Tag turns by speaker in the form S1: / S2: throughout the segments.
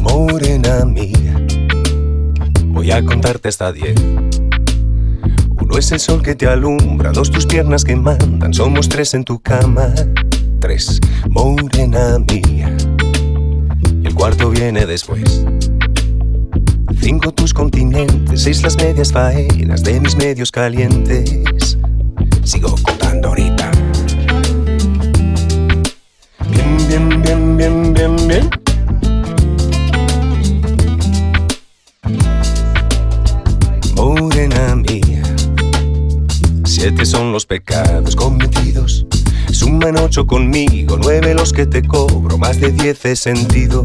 S1: Morena mía, voy a contarte hasta diez. Uno es el sol que te alumbra, dos tus piernas que mandan, somos tres en tu cama. Tres, morena mía. El cuarto viene después. Cinco tus continentes, seis las medias faenas de mis medios calientes. Sigo contando ahorita. Bien, bien, bien, bien, bien, bien. Morena mía, siete son los pecados cometidos. Suman ocho conmigo, nueve los que te cobro, más de diez he sentido.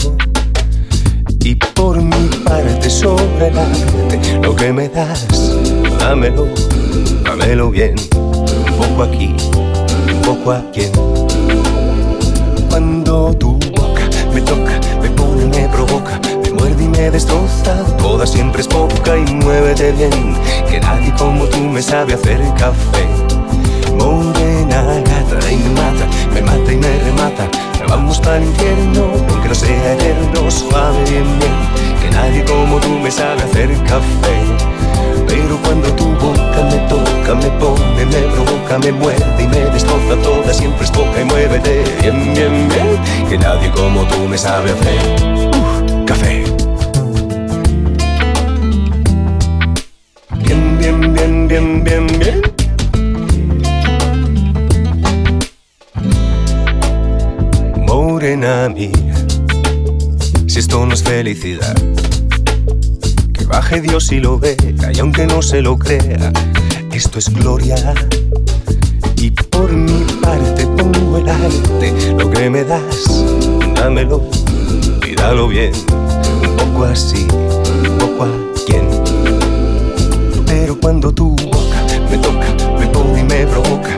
S1: Y por mi parte sobre el arte, lo que me das, dámelo, dámelo bien. Un poco aquí, un poco aquí. Cuando tu boca me toca, me pone, me provoca, me muerde y me destroza. Toda siempre es poca y muévete bien, que nadie como tú me sabe hacer café. Morena gata y mata, me mata y me remata. Vamos para el infierno, aunque no sea eterno, suave bien bien, que nadie como tú me sabe hacer café. Pero cuando tu boca me toca, me pone, me provoca, me muerde y me destroza toda, siempre es poca y muévete bien, bien, bien, que nadie como tú me sabe hacer café. Si esto no es felicidad, que baje Dios y lo vea, y aunque no se lo crea, esto es gloria. Y por mi parte pongo el arte, lo que me das, dámelo y dalo bien, un poco así, un poco a quien. Pero cuando tu boca me toca, me pone y me provoca,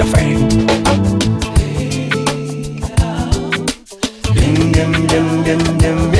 S1: café. Bien, bien, bien, bien, bien. Bien,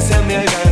S2: se me gana.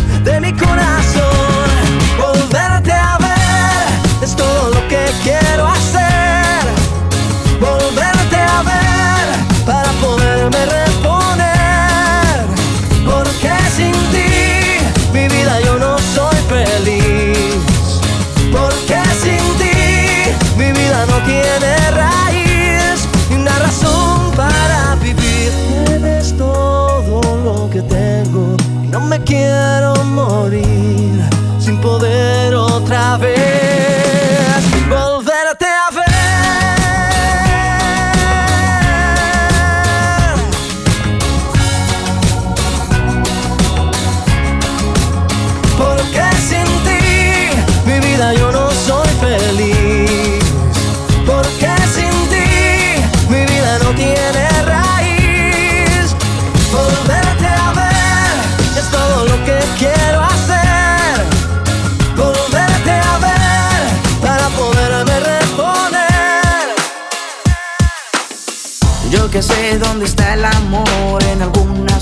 S2: vez, volverte a ver. Porque sin ti, mi vida yo no soy feliz. Porque sin ti, mi vida no tiene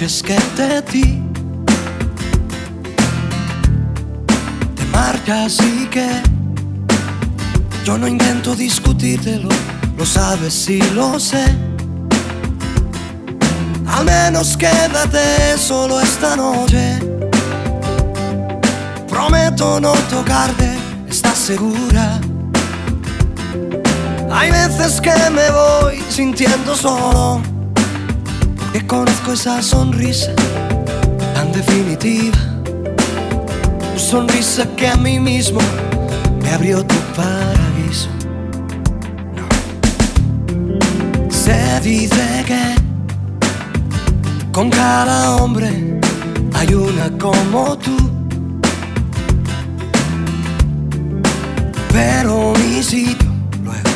S3: Noches que te di. Te marchas y que yo no intento discutírtelo, lo sabes y lo sé. Al menos quédate solo esta noche. Prometo no tocarte, ¿estás segura? Hay veces que me voy sintiendo solo, porque conozco esa sonrisa tan definitiva, tu sonrisa que a mí mismo me abrió tu paraíso. No. Se dice que con cada hombre hay una como tú. Pero mi sitio luego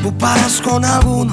S3: ocuparás con alguno,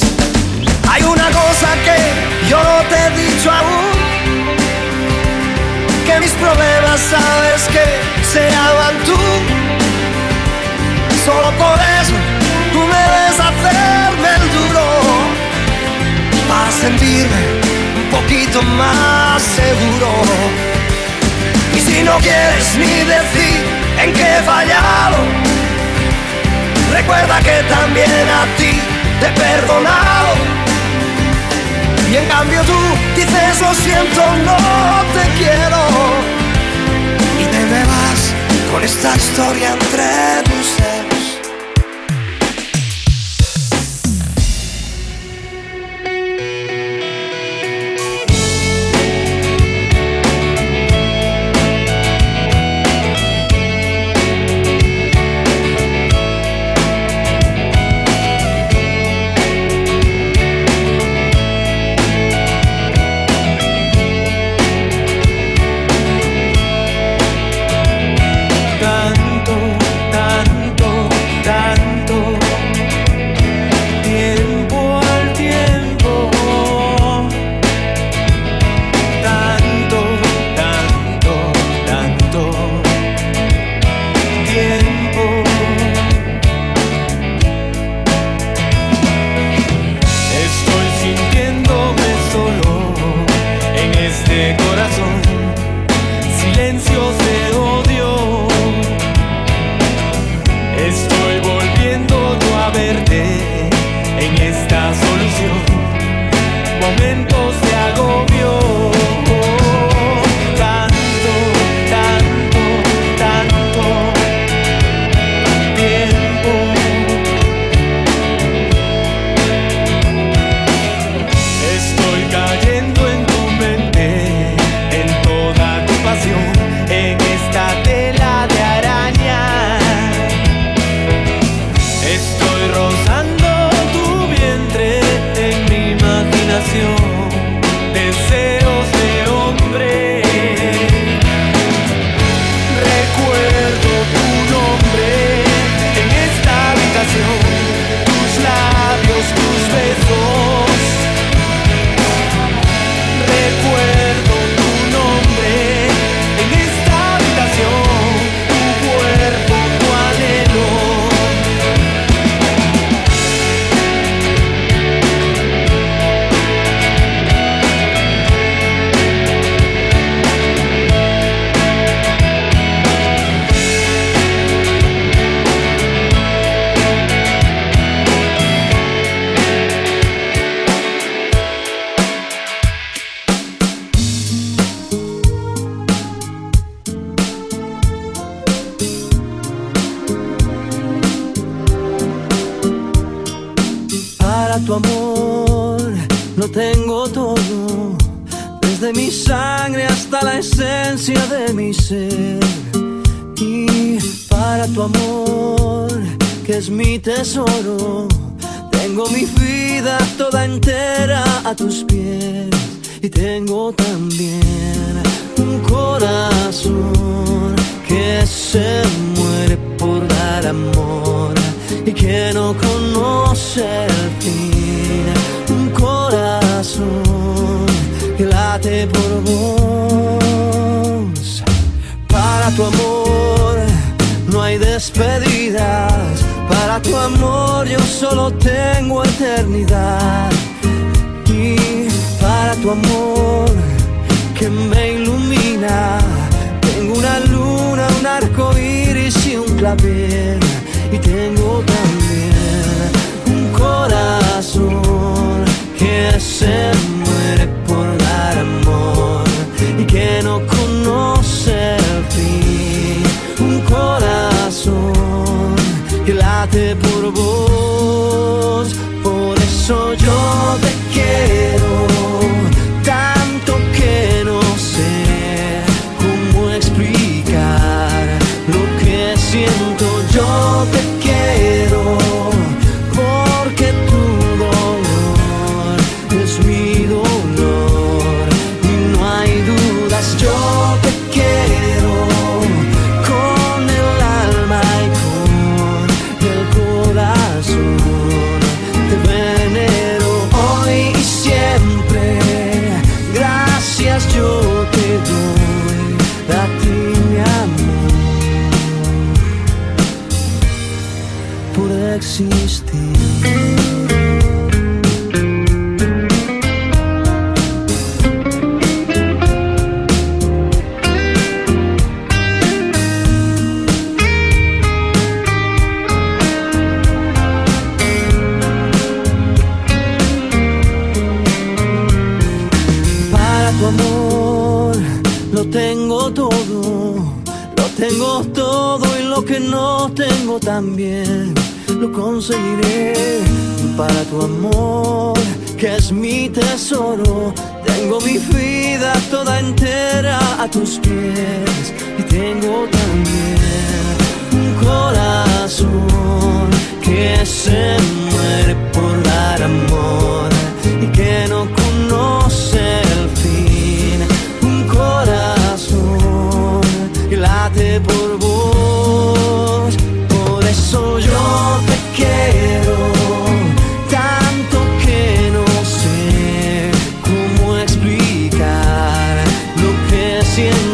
S3: Hay una cosa que yo no te he dicho aún, que mis problemas sabes que se llaman tú. Solo por eso tú me ves hacerme el duro, para sentirme un poquito más seguro. Y si no quieres ni decir en qué he fallado, recuerda que también a ti te he perdonado.
S2: Y en cambio tú dices lo siento, no te quiero. Y te vas con esta historia entre explicar lo que siento.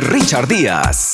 S4: Richard Díaz.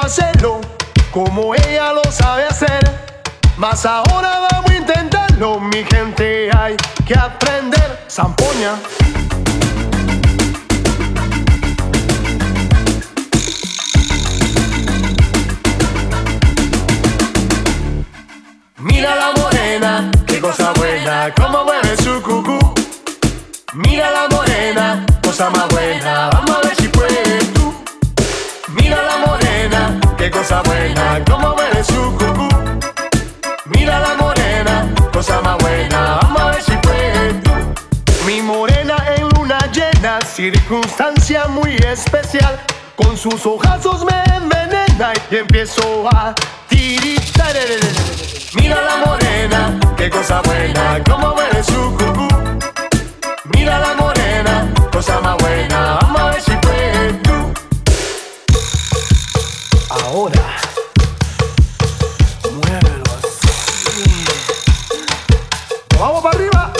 S5: hacerlo como ella lo sabe hacer. Mas ahora vamos a intentarlo, mi gente, hay que aprender. Zampoña. Mira la morena, qué cosa buena, cómo mueve su cucú. Mira la morena, cosa más buena, vamos a ver. Qué cosa buena, cómo mueve su cucú. Mira la morena, cosa más buena, vamos a ver si puedes tú. Mi morena en luna llena, circunstancia muy especial. Con sus ojazos me envenena y empiezo a tiritar. Mira la morena, qué cosa buena, cómo mueve su cucú. Mira la morena, cosa más buena, vamos a ver si Ahora, muévelo así. Vamos para arriba.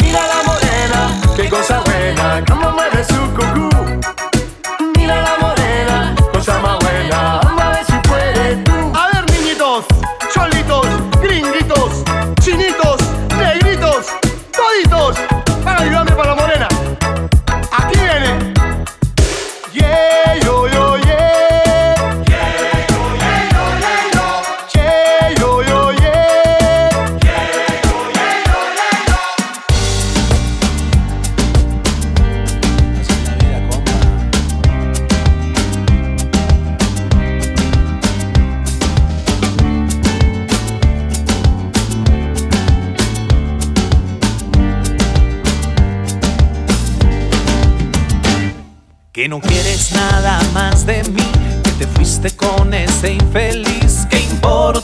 S5: Mira la morena, qué cosa buena,
S4: Que no quieres nada más de mí, que te fuiste con ese infeliz. ¿Qué importa?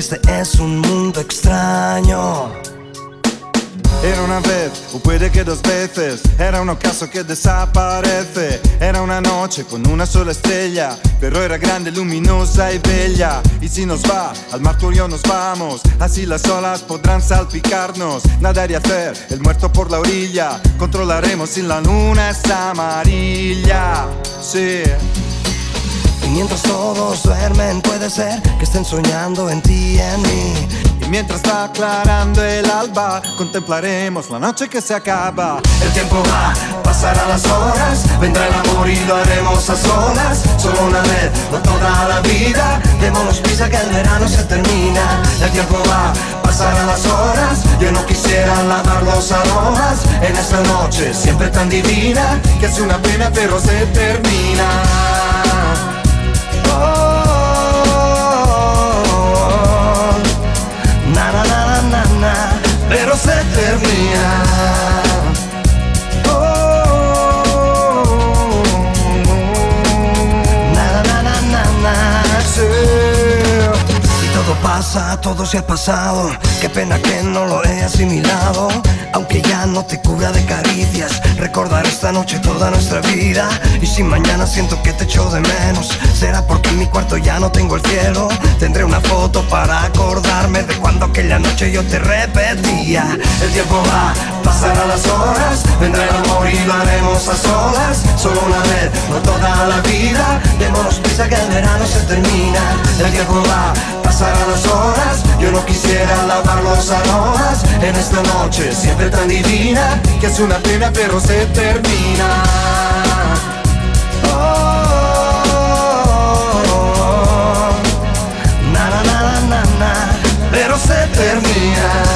S4: Este es
S3: un mundo extraño.
S6: Era una vez, o puede que dos veces, era un ocaso que desaparece. Era una noche con una sola estrella, pero era grande, luminosa y bella. Y si nos va, al marturio nos vamos, así las olas podrán salpicarnos. Nadar y hacer el muerto por la orilla, controlaremos si la luna es amarilla. Sí.
S3: Mientras todos duermen puede ser que estén soñando en ti y en mí.
S6: Y mientras va aclarando el alba, contemplaremos la noche que se acaba.
S3: El tiempo va, pasarán las horas, vendrá el amor y lo haremos a solas. Solo una vez, no toda la vida. Démonos prisa que el verano se termina. El tiempo va, pasarán las horas. Yo no quisiera lavar los aromas en esta noche siempre tan divina
S6: Que es una pena, pero se termina.
S3: Pero pasa, todo se ha pasado. Qué pena que no lo he asimilado. Aunque ya no te cubra de caricias, recordar esta noche toda nuestra vida. Y si mañana siento que te echo de menos, será porque en mi cuarto ya no tengo el cielo. Tendré una foto para acordarme de cuando aquella noche yo te repetía. El tiempo va, pasarán las horas, vendrá el amor y lo haremos a solas. Solo una vez, no toda la vida. Démonos prisa que el verano se termina. El tiempo va, las horas. Yo no quisiera lavar los aromas en esta noche siempre tan divina que es una pena pero se termina. Oh, na na na na, pero se termina.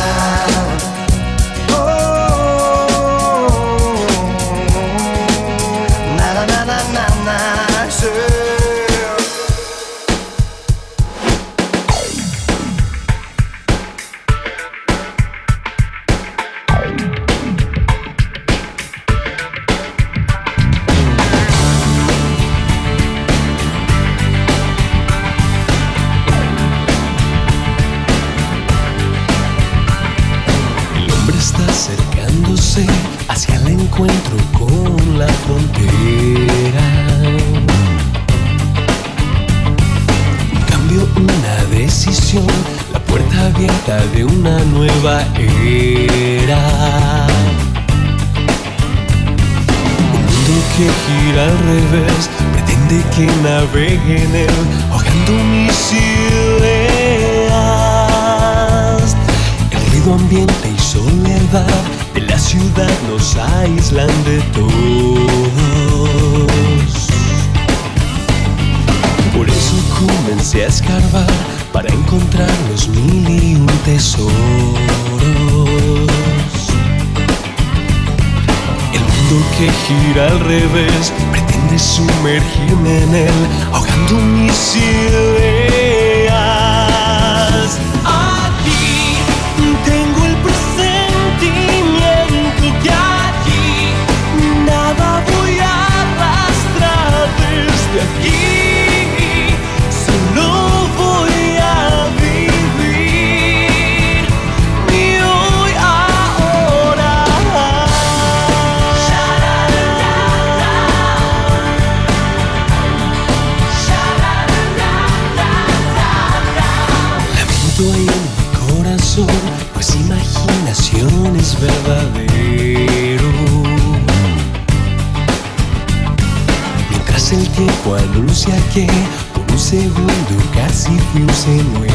S1: Mientras el tiempo anuncia que por un segundo casi fui un señuelo.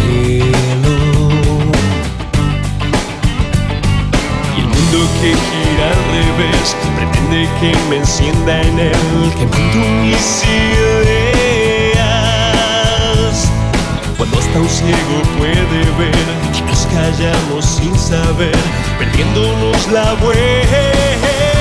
S1: Y el mundo que gira al revés pretende que me encienda en él, quemando mis ideas. Cuando hasta un ciego puede ver y nos callamos sin saber, perdiéndonos la vuelta.